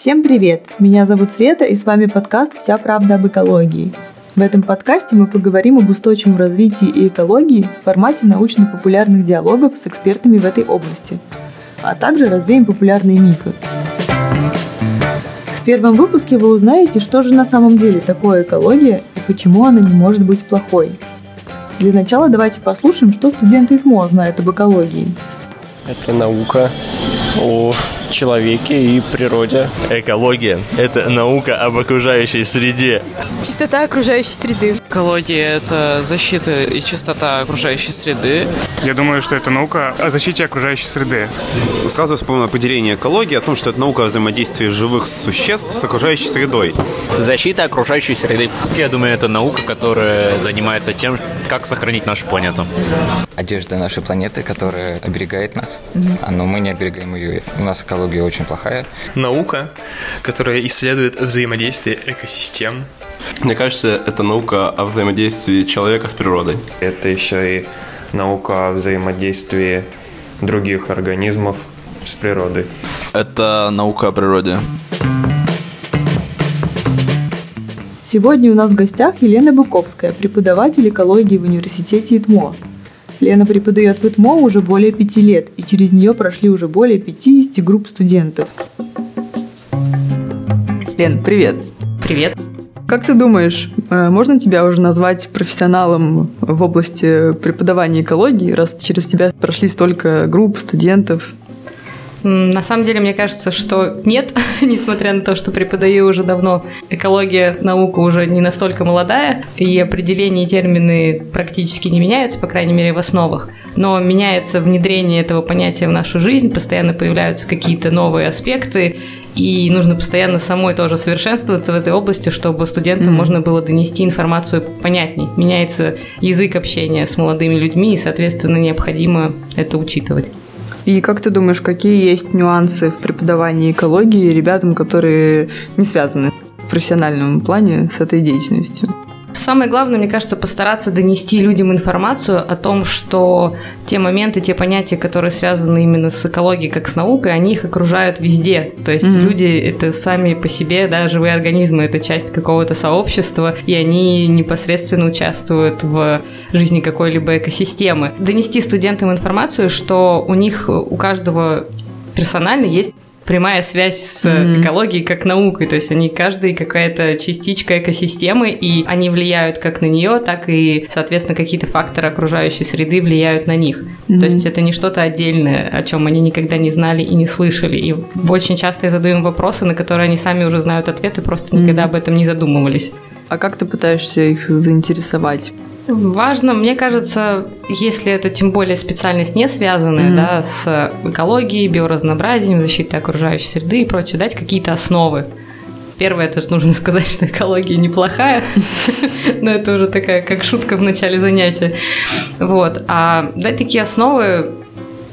Всем привет! Меня зовут Света, и с вами подкаст «Вся правда об экологии». В этом подкасте мы поговорим об устойчивом развитии и экологии в формате научно-популярных диалогов с экспертами в этой области, а также развеем популярные мифы. В первом выпуске вы узнаете, что же на самом деле такое экология и почему она не может быть плохой. Для начала давайте послушаем, что студенты из МО знают об экологии. Это наука о человеке и природе. Экология – это наука об окружающей среде. Чистота окружающей среды. Экология – это защита и чистота окружающей среды. Я думаю, что это наука о защите окружающей среды. Сразу вспомнил определение экологии о том, что это наука о взаимодействии живых существ с окружающей средой. Защита окружающей среды. Я думаю, это наука, которая занимается тем, как сохранить нашу планету. Одежда нашей планеты, которая оберегает нас, mm-hmm. но мы не оберегаем ее. У нас экология очень плохая. Наука, которая исследует взаимодействие экосистем. Мне кажется, это наука о взаимодействии человека с природой. Это еще и наука о взаимодействии других организмов с природой. Это наука о природе. Сегодня у нас в гостях Елена Быковская, преподаватель экологии в университете ИТМО. Лена преподает в ИТМО уже более пяти лет, и через нее прошли уже более 50 групп студентов. Лен, привет. Привет. Как ты думаешь, э, можно тебя уже назвать профессионалом в области преподавания экологии, раз через тебя прошли столько групп студентов? На самом деле, мне кажется, что нет, несмотря на то, что преподаю уже давно. Экология, наука уже не настолько молодая, и определения и термины практически не меняются, по крайней мере, в основах. Но меняется внедрение этого понятия в нашу жизнь, постоянно появляются какие-то новые аспекты, и нужно постоянно самой тоже совершенствоваться в этой области, чтобы студентам mm-hmm. можно было донести информацию понятней. Меняется язык общения с молодыми людьми, и, соответственно, необходимо это учитывать. И как ты думаешь, какие есть нюансы в преподавании экологии ребятам, которые не связаны в профессиональном плане с этой деятельностью? Самое главное, мне кажется, постараться донести людям информацию о том, что те моменты, те понятия, которые связаны именно с экологией, как с наукой, они их окружают везде. То есть mm-hmm. люди это сами по себе, да, живые организмы, это часть какого-то сообщества, и они непосредственно участвуют в жизни какой-либо экосистемы. Донести студентам информацию, что у них, у каждого персонально есть прямая связь с mm-hmm. экологией как наукой, то есть они каждый какая-то частичка экосистемы, и они влияют как на нее, так и, соответственно, какие-то факторы окружающей среды влияют на них. Mm-hmm. То есть это не что-то отдельное, о чем они никогда не знали и не слышали. И очень часто я задаю им вопросы, на которые они сами уже знают ответы, просто никогда mm-hmm. об этом не задумывались. А как ты пытаешься их заинтересовать? Важно, мне кажется, если это тем более специальность не связанная mm-hmm. да, с экологией, биоразнообразием, защитой окружающей среды и прочее, дать какие-то основы. Первое, это же нужно сказать, что экология неплохая, но это уже такая, как шутка в начале занятия. Вот. А дать такие основы,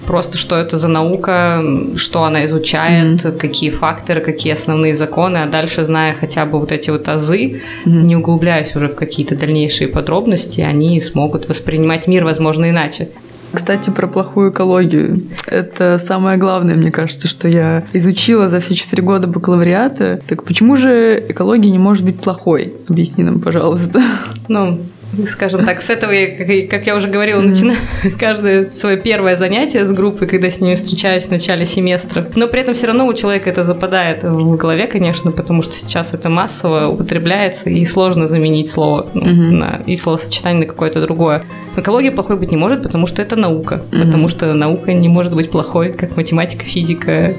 просто что это за наука, что она изучает, mm-hmm. какие факторы, какие основные законы, а дальше, зная хотя бы вот эти вот азы, mm-hmm. не углубляясь уже в какие-то дальнейшие подробности, они смогут воспринимать мир, возможно, иначе. Кстати, про плохую экологию. Это самое главное, мне кажется, что я изучила за все четыре года бакалавриата. Так почему же экология не может быть плохой? Объясни нам, пожалуйста. Ну, скажем так, с этого, я, как я уже говорила, mm-hmm. начинаю каждое свое первое занятие с группой, когда с ними встречаюсь в начале семестра. Но при этом все равно у человека это западает в голове, конечно, потому что сейчас это массово употребляется, и сложно заменить слово ну, mm-hmm. на, и словосочетание на какое-то другое. Экология плохой быть не может, потому что это наука. Mm-hmm. Потому что наука не может быть плохой, как математика, физика,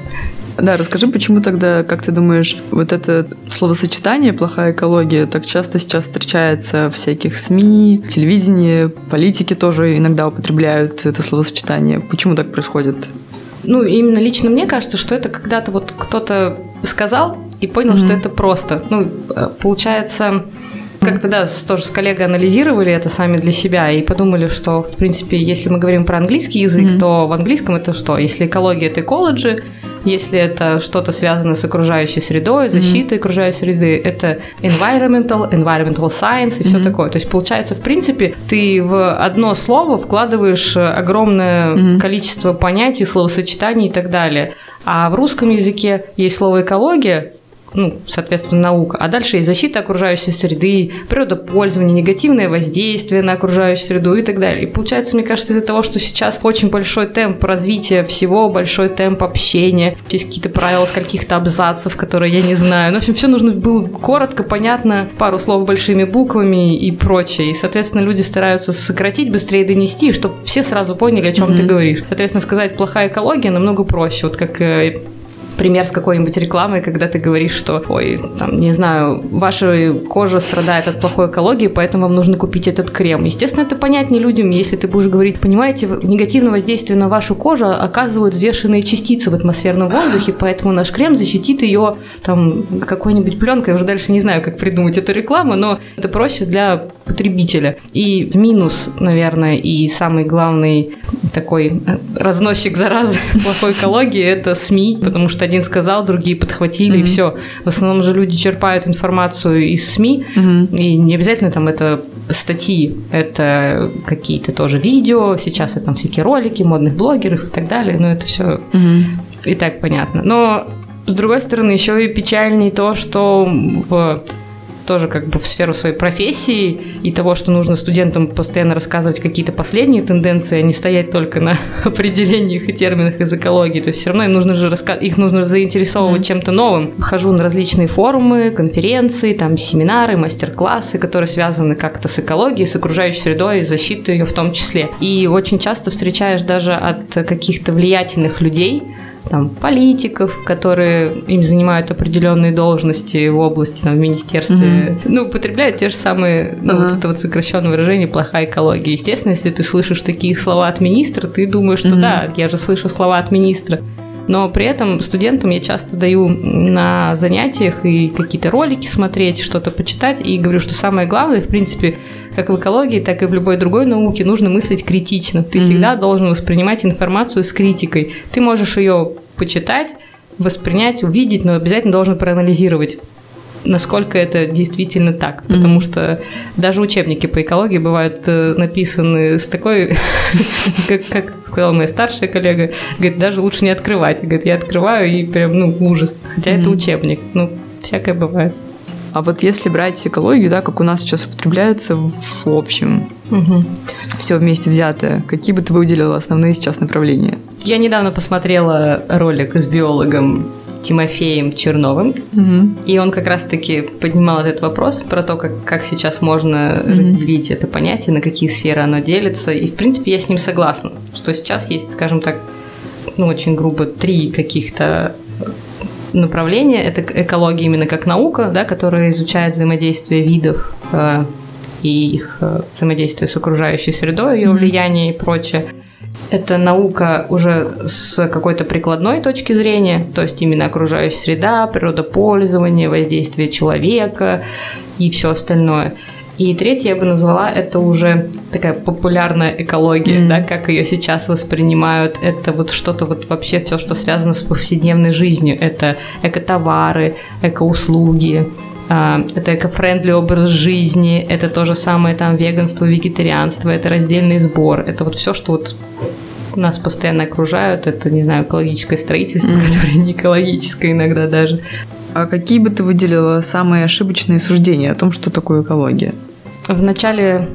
да, расскажи, почему тогда, как ты думаешь, вот это словосочетание «плохая экология» так часто сейчас встречается в всяких СМИ, телевидении, политики тоже иногда употребляют это словосочетание. Почему так происходит? Ну, именно лично мне кажется, что это когда-то вот кто-то сказал и понял, mm-hmm. что это просто. Ну, э, получается, как-то, да, тоже с коллегой анализировали это сами для себя и подумали, что, в принципе, если мы говорим про английский язык, mm-hmm. то в английском это что? Если экология – это экологи, если это что-то связано с окружающей средой, защитой mm-hmm. окружающей среды, это environmental, environmental science и все mm-hmm. такое. То есть, получается, в принципе, ты в одно слово вкладываешь огромное mm-hmm. количество понятий, словосочетаний и так далее. А в русском языке есть слово экология, ну, соответственно, наука. А дальше и защита окружающей среды, природопользование, негативное воздействие на окружающую среду и так далее. И получается, мне кажется, из-за того, что сейчас очень большой темп развития всего, большой темп общения, есть какие-то правила с каких-то абзацев, которые я не знаю. Ну, в общем, все нужно было коротко, понятно, пару слов большими буквами и прочее. И, соответственно, люди стараются сократить, быстрее донести, чтобы все сразу поняли, о чем mm-hmm. ты говоришь. Соответственно, сказать плохая экология намного проще. Вот как э, пример с какой-нибудь рекламой, когда ты говоришь, что, ой, там, не знаю, ваша кожа страдает от плохой экологии, поэтому вам нужно купить этот крем. Естественно, это понятнее людям, если ты будешь говорить, понимаете, негативное воздействие на вашу кожу оказывают взвешенные частицы в атмосферном воздухе, поэтому наш крем защитит ее там какой-нибудь пленкой. Я уже дальше не знаю, как придумать эту рекламу, но это проще для потребителя. И минус, наверное, и самый главный такой э, разносчик заразы плохой экологии – это СМИ, потому что один сказал, другие подхватили, mm-hmm. и все. В основном же люди черпают информацию из СМИ, mm-hmm. и не обязательно там это статьи, это какие-то тоже видео, сейчас это там всякие ролики модных блогеров и так далее, но это все mm-hmm. и так понятно. Но с другой стороны, еще и печальнее то, что в тоже как бы в сферу своей профессии и того, что нужно студентам постоянно рассказывать какие-то последние тенденции, а не стоять только на определениях и терминах из экологии. То есть все равно им нужно же раска... их нужно заинтересовывать mm-hmm. чем-то новым. Хожу на различные форумы, конференции, там семинары, мастер-классы, которые связаны как-то с экологией, с окружающей средой, защитой ее в том числе. И очень часто встречаешь даже от каких-то влиятельных людей, там, политиков, которые им занимают определенные должности в области, там, в министерстве, mm-hmm. ну, употребляют те же самые, ну, uh-huh. вот это вот сокращенное выражение «плохая экология». Естественно, если ты слышишь такие слова от министра, ты думаешь, что mm-hmm. да, я же слышу слова от министра. Но при этом студентам я часто даю на занятиях и какие-то ролики смотреть, что-то почитать, и говорю, что самое главное, в принципе, как в экологии, так и в любой другой науке, нужно мыслить критично. Ты mm-hmm. всегда должен воспринимать информацию с критикой. Ты можешь ее почитать, воспринять, увидеть, но обязательно должен проанализировать насколько это действительно так. Mm-hmm. Потому что даже учебники по экологии бывают э, написаны с такой, как, как сказала моя старшая коллега, говорит, даже лучше не открывать. Говорит, я открываю и прям, ну, ужас. Хотя mm-hmm. это учебник. Ну, всякое бывает. А вот если брать экологию, да, как у нас сейчас употребляется в общем, угу. все вместе взятое, какие бы ты выделила основные сейчас направления? Я недавно посмотрела ролик с биологом Тимофеем Черновым, угу. и он как раз-таки поднимал этот вопрос про то, как, как сейчас можно угу. разделить это понятие, на какие сферы оно делится, и в принципе я с ним согласна, что сейчас есть, скажем так, ну очень грубо три каких-то направление. Это экология именно как наука, да, которая изучает взаимодействие видов э, и их э, взаимодействие с окружающей средой, ее влияние и прочее. Это наука уже с какой-то прикладной точки зрения, то есть именно окружающая среда, природопользование, воздействие человека и все остальное. И третье я бы назвала это уже такая популярная экология, mm. да, как ее сейчас воспринимают. Это вот что-то вот вообще все, что связано с повседневной жизнью. Это экотовары, экоуслуги, это эко-френдли образ жизни, это то же самое там веганство, вегетарианство, это раздельный сбор, это вот все, что вот нас постоянно окружают, это, не знаю, экологическое строительство, mm. которое не экологическое иногда даже. А какие бы ты выделила самые ошибочные суждения о том, что такое экология? В начале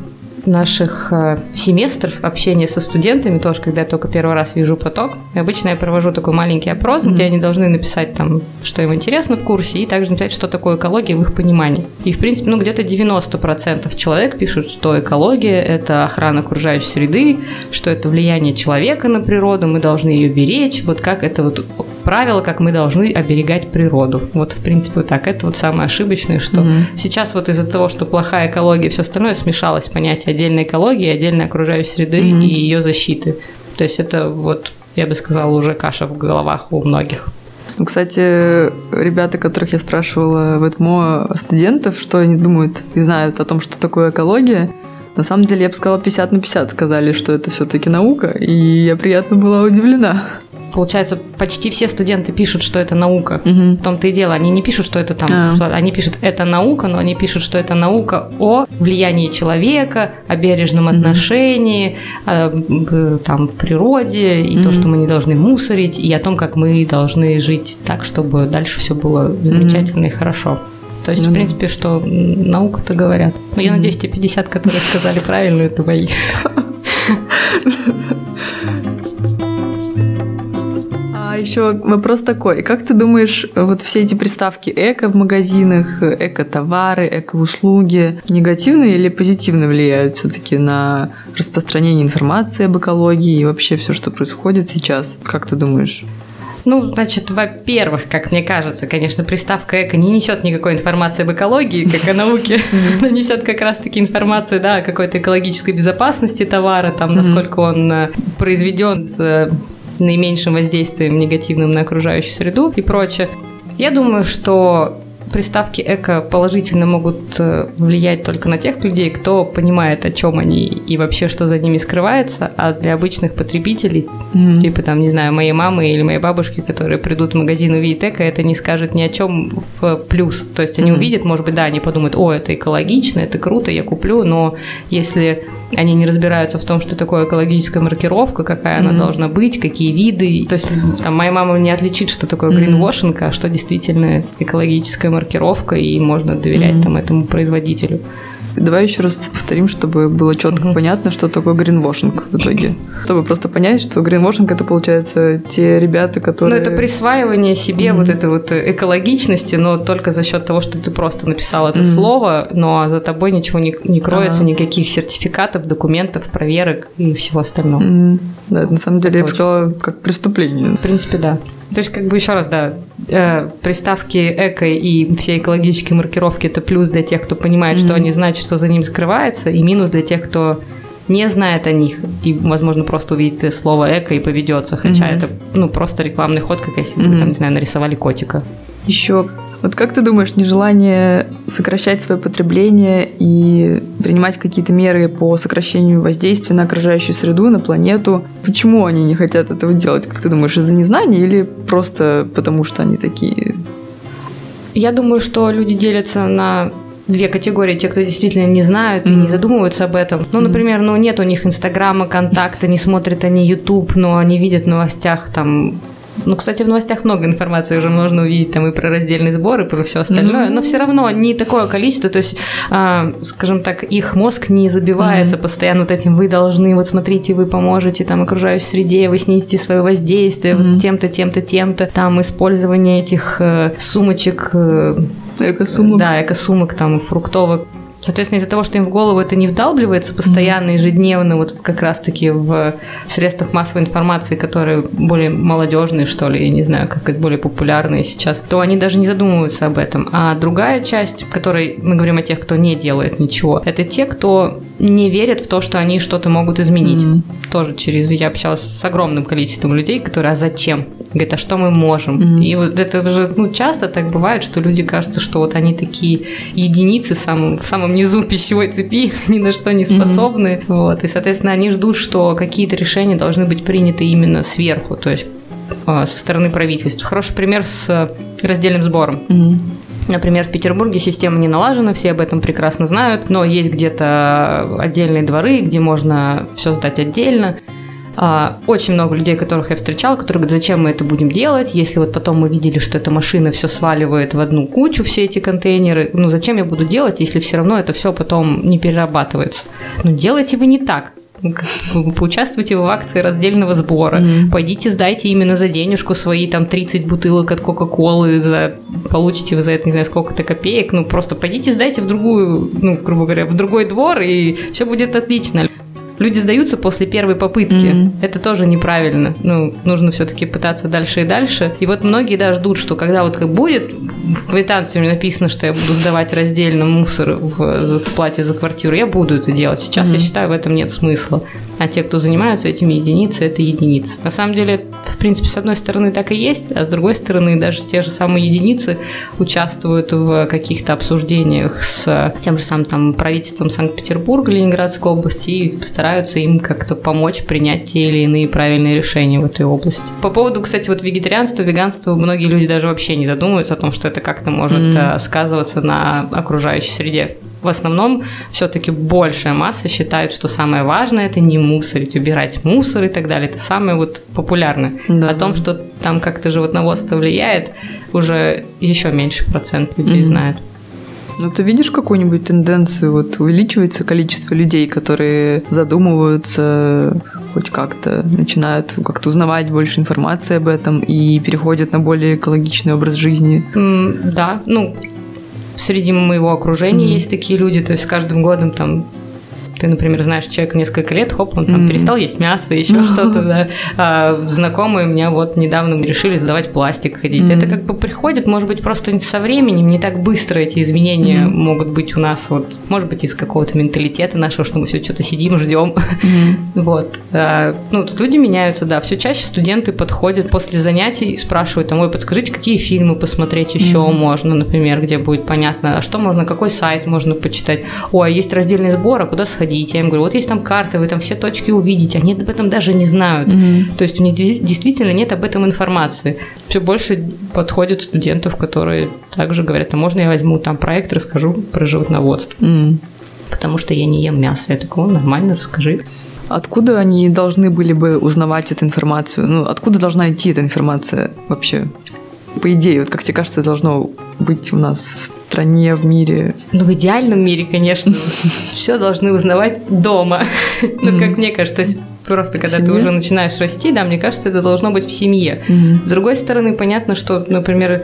наших э, семестров общения со студентами, тоже когда я только первый раз вижу поток, обычно я провожу такой маленький опрос, mm-hmm. где они должны написать там, что им интересно в курсе, и также написать, что такое экология в их понимании. И, в принципе, ну, где-то 90% человек пишут, что экология – это охрана окружающей среды, что это влияние человека на природу, мы должны ее беречь, вот как это вот правило, как мы должны оберегать природу. Вот, в принципе, вот так. Это вот самое ошибочное, что mm-hmm. сейчас вот из-за того, что плохая экология и все остальное, смешалось понятие отдельной экологии, отдельной окружающей среды mm-hmm. и ее защиты. То есть это вот, я бы сказала, уже каша в головах у многих. Ну, кстати, ребята, которых я спрашивала в ЭТМО, студентов, что они думают и знают о том, что такое экология, на самом деле, я бы сказала, 50 на 50 сказали, что это все-таки наука, и я приятно была удивлена. Получается, почти все студенты пишут, что это наука. В том-то и дело. Они не пишут, что это там, А. что они пишут, это наука, но они пишут, что это наука о влиянии человека, о бережном отношении, о м, там, природе, и то, Мгм. что мы не должны мусорить, и о том, как мы должны жить так, чтобы дальше все было замечательно и хорошо. То есть, Ну в принципе, что наука-то говорят. Но я Мгм. надеюсь, те 50, которые сказали правильно, это мои. А еще вопрос такой. Как ты думаешь, вот все эти приставки эко в магазинах, эко-товары, эко-услуги негативно или позитивно влияют все-таки на распространение информации об экологии и вообще все, что происходит сейчас? Как ты думаешь? Ну, значит, во-первых, как мне кажется, конечно, приставка эко не несет никакой информации об экологии, как о науке. Она несет как раз-таки информацию, да, о какой-то экологической безопасности товара, там, насколько он э, произведен с наименьшим воздействием негативным на окружающую среду и прочее. Я думаю, что приставки эко положительно могут э, влиять только на тех людей, кто понимает, о чем они и вообще, что за ними скрывается, а для обычных потребителей Мгм. типа там, не знаю, моей мамы или моей бабушки, которые придут в магазин и увидят эко, это не скажет ни о чем в плюс. То есть они Мгм. увидят, может быть, да, они подумают, о, это экологично, это круто, я куплю, но если они не разбираются в том, что такое экологическая маркировка, какая она Мгм. должна быть, какие виды. То есть там моя мама не отличит, что такое гринвошинг, а что действительно экологическая маркировка, и можно доверять Мгм. там этому производителю. Давай еще раз повторим, чтобы было четко понятно, что такое гринвошинг в итоге. Чтобы просто понять, что гринвошинг это получается те ребята, Ну, которые... это присваивание себе Мгм. вот этой вот экологичности, но только за счет того, что ты просто написал это Мгм. слово, но за тобой ничего не, не кроется, Ага. никаких сертификатов, документов, проверок и всего остального. М, Да, это на самом деле, я бы сказала, как преступление. В принципе, да. То есть, как бы еще раз, да, э, приставки эко и все экологические маркировки это плюс для тех, кто понимает, что Мгм. они знают, что за ним скрывается, и минус для тех, кто не знает о них и, возможно, просто увидит слово эко и поведется, хотя Мгм. это ну просто рекламный ход, как если бы Мгм. там, не знаю, нарисовали котика. Еще, вот как ты думаешь, нежелание сокращать свое потребление и принимать какие-то меры по сокращению воздействия на окружающую среду, на планету, почему они не хотят этого делать? Как ты думаешь, из-за незнания или просто потому, что они такие? Я думаю, что люди делятся на две категории. Те, кто действительно не знают и не задумываются об этом. Ну, например, ну нет у них Инстаграма, контакта, не смотрят они Ютуб, но они видят в новостях там ну, кстати, в новостях много информации уже можно увидеть там и про раздельный сбор, и про все остальное, но все равно не такое количество, то есть, а, скажем так, их мозг не забивается постоянно вот этим, вы должны, вот смотрите, вы поможете там окружающей среде, вы снизите свое воздействие вот тем-то, тем-то, тем-то, там использование этих э, сумочек, э, Эко-сумок. да, эко-сумок, там, фруктовок. Соответственно, из-за того, что им в голову это не вдалбливается постоянно, ежедневно, вот как раз-таки в средствах массовой информации, которые более молодежные, что ли, я не знаю, как это более популярные сейчас, то они даже не задумываются об этом. А другая часть, в которой мы говорим о тех, кто не делает ничего, это те, кто не верят в то, что они что-то могут изменить. Тоже через... Я общалась с огромным количеством людей, которые «а зачем?» Говорят, а что мы можем? И вот это же ну, часто так бывает, что люди кажутся, что вот они такие единицы сам, в самом низу пищевой цепи, ни на что не способны. Вот. И, соответственно, они ждут, что какие-то решения должны быть приняты именно сверху, то есть а, со стороны правительства. Хороший пример с раздельным сбором. Например, в Петербурге система не налажена, все об этом прекрасно знают, но есть где-то отдельные дворы, где можно все сдать отдельно. А, Очень много людей, которых я встречала, которые говорят, зачем мы это будем делать, если вот потом мы видели, что эта машина все сваливает в одну кучу, все эти контейнеры, ну зачем я буду делать, если все равно это все потом не перерабатывается? Ну делайте вы не так. Поучаствуйте в акции раздельного сбора. Пойдите, сдайте именно за денежку свои там 30 бутылок от Кока-Колы, за... получите вы за это не знаю сколько-то копеек. Ну, просто пойдите, сдайте в другую, ну, грубо говоря, в другой двор, и все будет отлично. Люди сдаются после первой попытки. Это тоже неправильно. Ну, нужно все-таки пытаться дальше и дальше. И вот многие даже ждут, что когда вот как будет в квитанции написано, что я буду сдавать раздельно мусор в, в плате за квартиру, я буду это делать. Сейчас я считаю, в этом нет смысла. А те, кто занимаются этими единицы, это единицы. На самом деле, в принципе, с одной стороны так и есть, а с другой стороны даже те же самые единицы участвуют в каких-то обсуждениях с тем же самым там правительством Санкт-Петербурга, Ленинградской области и стараются им как-то помочь принять те или иные правильные решения в этой области. По поводу, кстати, вот вегетарианства, веганства, многие люди даже вообще не задумываются о том, что это как-то может э, сказываться на окружающей среде. В основном все-таки большая масса считает, что самое важное это не мусорить, убирать мусор и так далее. Это самое вот популярное. Да, О том, что там как-то животноводство влияет, уже еще меньше процент людей Мгм. знает. Ну, ты видишь какую-нибудь тенденцию? Вот увеличивается количество людей, которые задумываются хоть как-то, начинают как-то узнавать больше информации об этом и переходят на более экологичный образ жизни. М, Да, ну, среди моего окружения Мгм. есть такие люди, то есть с каждым годом там ты, например, знаешь человека несколько лет, хоп, он там Мгм. перестал есть мясо, еще что-то, да. А знакомые у меня вот недавно решили сдавать пластик ходить. Мгм. Это как бы приходит, может быть, просто со временем, не так быстро эти изменения Мгм. могут быть у нас, вот, может быть, из какого-то менталитета нашего, что мы все что-то сидим, ждем. Вот. А, Ну, тут люди меняются, да. Все чаще студенты подходят после занятий и спрашивают, там, ой, подскажите, какие фильмы посмотреть еще Мгм. можно, например, где будет понятно, а что можно, какой сайт можно почитать. Ой, а есть раздельный сбор, а куда сходить? Я им говорю, вот есть там карты, вы там все точки увидите. Они об этом даже не знают. Мгм. То есть у них де- действительно нет об этом информации. Все больше подходит студентов, которые также говорят, а можно я возьму там проект, расскажу про животноводство. М. Потому что я не ем мясо. Я такой, «О, нормально, расскажи. Откуда они должны были бы узнавать эту информацию? Ну, откуда должна идти эта информация вообще? По идее, вот как тебе кажется, должно быть у нас в стране, в мире? Ну, в идеальном мире, конечно, все должны узнавать дома. Ну, как мне кажется, то есть просто когда ты уже начинаешь расти, да, мне кажется, это должно быть в семье. С другой стороны, понятно, что, например,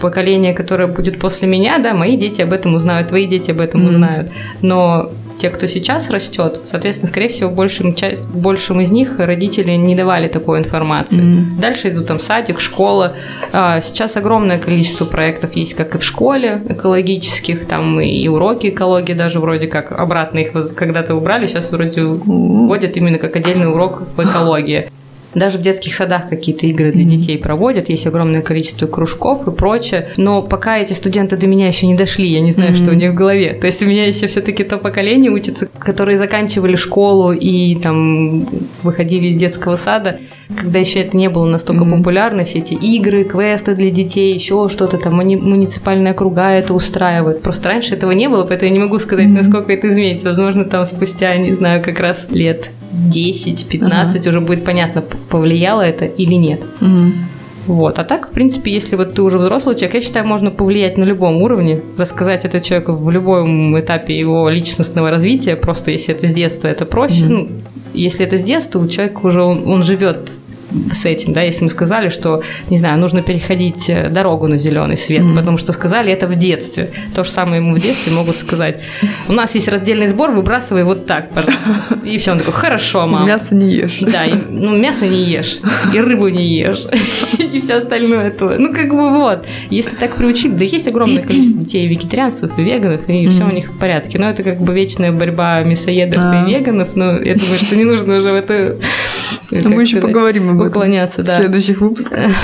поколение, которое будет после меня, да, мои дети об этом узнают, твои дети об этом узнают. Но те, кто сейчас растет, соответственно, скорее всего, большим, часть, большим из них родители не давали такой информации. Мгм. Дальше идут там садик, школа. А, Сейчас огромное количество проектов есть как и в школе экологических, там и уроки экологии даже вроде как обратно их когда-то убрали, сейчас вроде вводят именно как отдельный урок в экологии. Даже в детских садах какие-то игры для детей проводят, есть огромное количество кружков и прочее. Но пока эти студенты до меня еще не дошли, я не знаю, что у них в голове. То есть у меня еще все-таки то поколение учится, которые заканчивали школу и там выходили из детского сада, когда еще это не было настолько популярно, все эти игры, квесты для детей, еще что-то там, муни- муниципальные округа это устраивают. Просто раньше этого не было, поэтому я не могу сказать, насколько это изменится. Возможно, там спустя, не знаю, как раз лет 10-15 уже будет понятно, повлияло это или нет. Мгм. Вот. А так, в принципе, если вот ты уже взрослый человек, я считаю, можно повлиять на любом уровне, рассказать это человеку в любом этапе его личностного развития, просто если это с детства, это проще. Мгм. Ну, если это с детства, у человека уже он, он живет с этим, да, если мы сказали, что, не знаю, нужно переходить э, дорогу на зеленый свет, Мгм. потому что сказали это в детстве. То же самое ему в детстве могут сказать. У нас есть раздельный сбор, выбрасывай вот так, пожалуйста. И все, он такой, хорошо, мам. Мясо не ешь. Да, и, ну мясо не ешь, и рыбу не ешь, и все остальное то. Ну, как бы вот, если так приучить, да есть огромное количество детей вегетарианцев и веганов, и все у них в порядке. Но это как бы вечная борьба мясоедов А. и веганов, но я думаю, что не нужно уже в это... Ну, мы еще поговорим об этом Уклоняться, в да. следующих выпусках.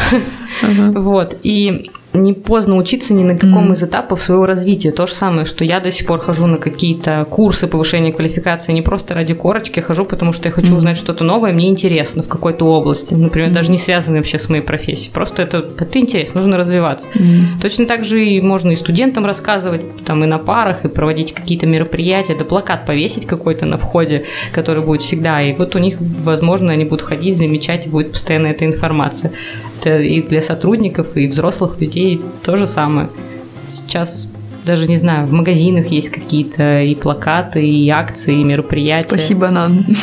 Вот, и не поздно учиться ни на каком из этапов своего развития. То же самое, что я до сих пор хожу на какие-то курсы повышения квалификации не просто ради корочки, хожу, потому что я хочу Мгм. узнать что-то новое, мне интересно в какой-то области. Например, даже не связанное вообще с моей профессией. Просто это, это интересно, нужно развиваться. Мгм. Точно так же и можно и студентам рассказывать, там и на парах, и проводить какие-то мероприятия, да плакат повесить какой-то на входе, который будет всегда. И вот у них, возможно, они будут ходить, замечать, и будет постоянно эта информация. Это и для сотрудников, и взрослых людей то же самое. Сейчас даже не знаю, в магазинах есть какие-то и плакаты, и акции, и мероприятия. Спасибо, Нан.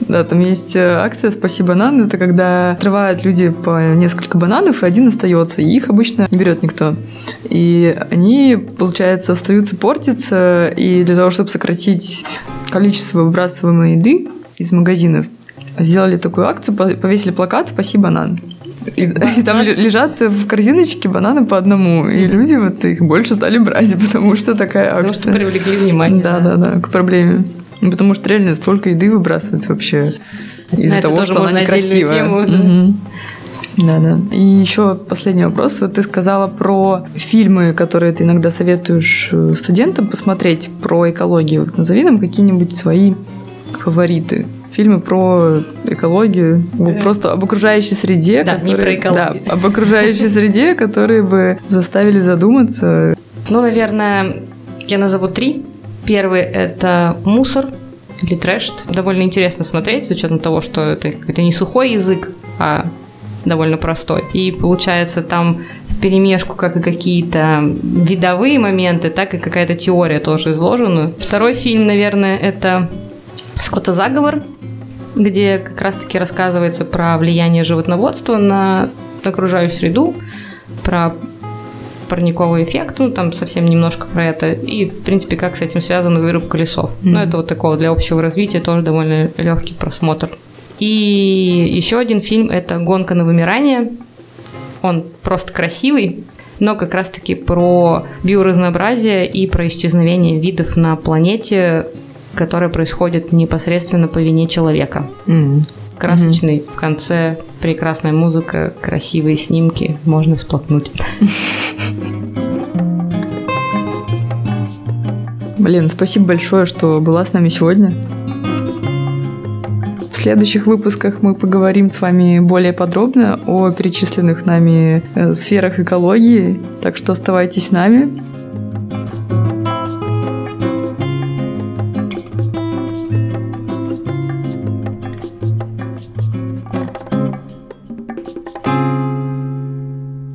Да, там есть э, акция «Спасибо, банан». Это когда отрывают люди по несколько бананов, и один остается. И их обычно не берет никто. И они, получается, остаются портиться. И для того, чтобы сократить количество выбрасываемой еды из магазинов, сделали такую акцию, по- повесили плакат «Спасибо, банан». И, и там ле- лежат в корзиночке бананы по одному. И люди вот их больше стали брать, потому что такая акция. Потому что привлекли внимание. Да, да, да, к проблеме. Ну, Потому что реально столько еды выбрасывается вообще. из-за того, что она некрасивая. тему, да. Мгм. Да-да. И еще последний вопрос. Вот ты сказала про фильмы, которые ты иногда советуешь э, студентам посмотреть про экологию. Вот назови нам какие-нибудь свои фавориты. Фильмы про экологию, ну, просто об окружающей среде. Э. Да, не про экологию. Да, об окружающей среде, которые бы заставили задуматься. Ну, наверное, я назову три. Первый – это «Мусор» или «Трэш». Довольно интересно смотреть, с учетом того, что это какой-то не сухой язык, а довольно простой. И получается там в перемешку как и какие-то видовые моменты, так и какая-то теория тоже изложена. Второй фильм, наверное, это «Скотозаговор», где как раз-таки рассказывается про влияние животноводства на окружающую среду, про парниковый эффект, ну, там совсем немножко про это, и, в принципе, как с этим связана вырубка лесов. Ну, это вот такого для общего развития тоже довольно легкий просмотр. И еще один фильм – это «Гонка на вымирание». Он просто красивый, но как раз-таки про биоразнообразие и про исчезновение видов на планете, которое происходит непосредственно по вине человека. М. Красочный, в конце прекрасная музыка, красивые снимки, можно сплакнуть. Блин, спасибо большое, что была с нами сегодня. В следующих выпусках мы поговорим с вами более подробно о перечисленных нами э, сферах экологии, так что оставайтесь с нами.